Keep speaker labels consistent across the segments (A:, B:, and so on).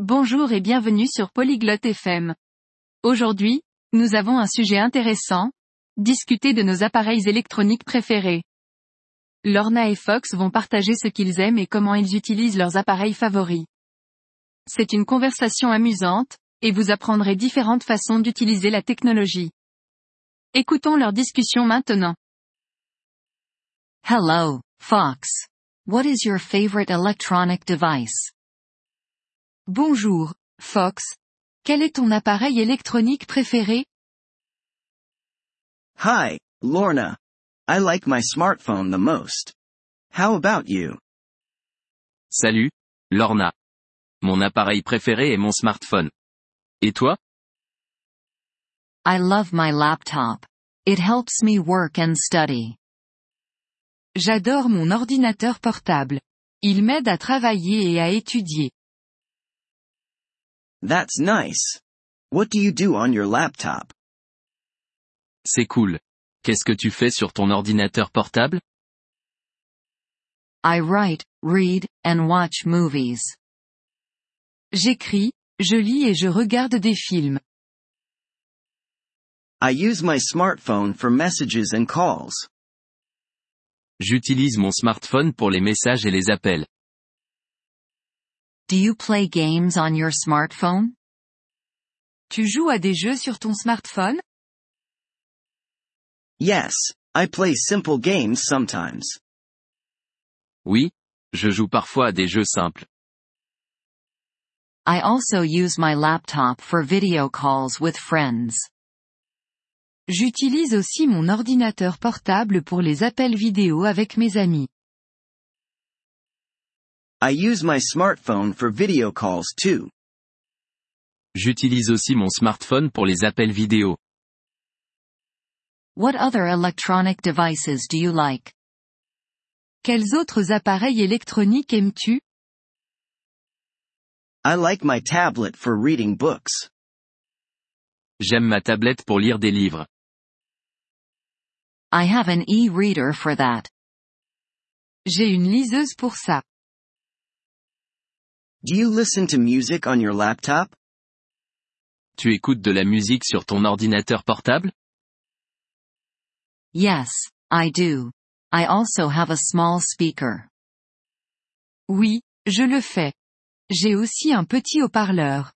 A: Bonjour et bienvenue sur Polyglotte FM. Aujourd'hui, nous avons un sujet intéressant, discuter de nos appareils électroniques préférés. Lorna et Fox vont partager ce qu'ils aiment et comment ils utilisent leurs appareils favoris. C'est une conversation amusante, et vous apprendrez différentes façons d'utiliser la technologie. Écoutons leur discussion maintenant.
B: Hello, Fox. What is your favorite electronic device?
A: Bonjour, Fox. Quel est ton appareil électronique préféré?
C: Hi, Lorna. I like my smartphone the most. How about you?
D: Salut, Lorna. Mon appareil préféré est mon smartphone. Et toi?
B: I love my laptop. It helps me work and study.
A: J'adore mon ordinateur portable. Il m'aide à travailler et à étudier.
C: That's nice. What do you do on your laptop?
D: C'est cool. Qu'est-ce que tu fais sur ton ordinateur portable?
B: I write, read, and watch movies.
A: J'écris, je lis et je regarde des films.
C: I use my smartphone for messages and calls.
D: J'utilise mon smartphone pour les messages et les appels.
B: Do you play games on your smartphone?
A: Tu joues à des jeux sur ton smartphone?
C: Yes, I play simple games sometimes.
D: Oui, je joue parfois à des jeux simples.
B: I also use my laptop for video calls with friends.
A: J'utilise aussi mon ordinateur portable pour les appels vidéo avec mes amis.
C: I use my smartphone for video calls too.
D: J'utilise aussi mon smartphone pour les appels vidéo.
B: What other electronic devices do you like?
A: Quels autres appareils électroniques aimes-tu?
C: I like my tablet for reading books.
D: J'aime ma tablette pour lire des livres.
B: I have an e-reader for that.
A: J'ai une liseuse pour ça.
C: Do you listen to music on your laptop?
D: Tu écoutes de la musique sur ton ordinateur portable?
B: Yes, I do. I also have a small speaker.
A: Oui, je le fais. J'ai aussi un petit haut-parleur.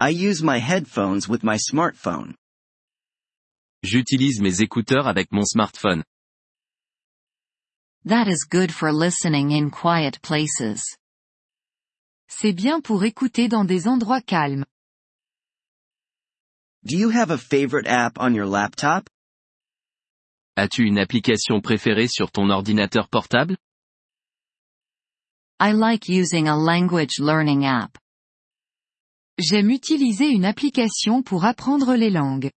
C: I use my headphones with my smartphone.
D: J'utilise mes écouteurs avec mon smartphone.
B: That is good for listening in quiet places.
A: C'est bien pour écouter dans des endroits calmes.
C: Do you have a favorite app on your laptop?
D: As-tu une application préférée sur ton ordinateur portable?
B: I like using a language learning app.
A: J'aime utiliser une application pour apprendre les langues.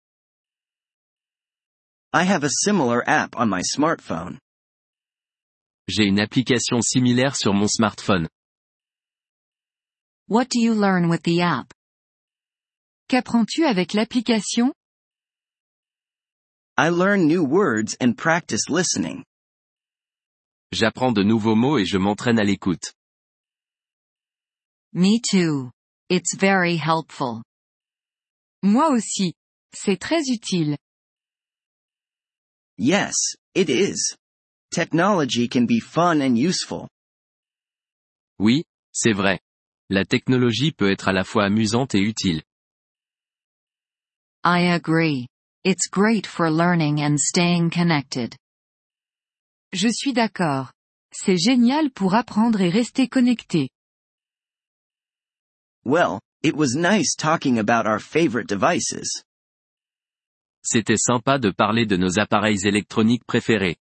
C: I have a similar app on my smartphone.
D: J'ai une application similaire sur mon smartphone.
B: What do you learn with the app?
A: Qu'apprends-tu avec l'application?
C: I learn new words and practice listening.
D: J'apprends de nouveaux mots et je m'entraîne à l'écoute.
B: Me too. It's very helpful.
A: Moi aussi. C'est très utile.
C: Yes, it is. Technology can be fun and useful.
D: Oui, c'est vrai. La technologie peut être à la fois amusante et utile.
B: I agree. It's great for learning and staying connected.
A: Je suis d'accord. C'est génial pour apprendre et rester connecté.
C: Well, it was nice talking about our favorite devices.
D: C'était sympa de parler de nos appareils électroniques préférés.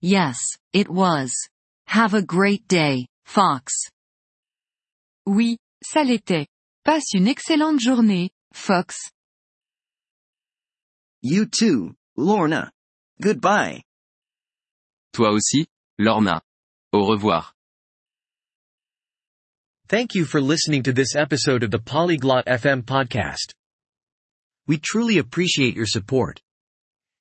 B: Yes, it was. Have a great day, Fox.
A: Oui, ça l'était. Passe une excellente journée, Fox.
C: You too, Lorna. Goodbye.
D: Toi aussi, Lorna. Au revoir.
E: Thank you for listening to this episode of the Polyglot FM podcast. We truly appreciate your support.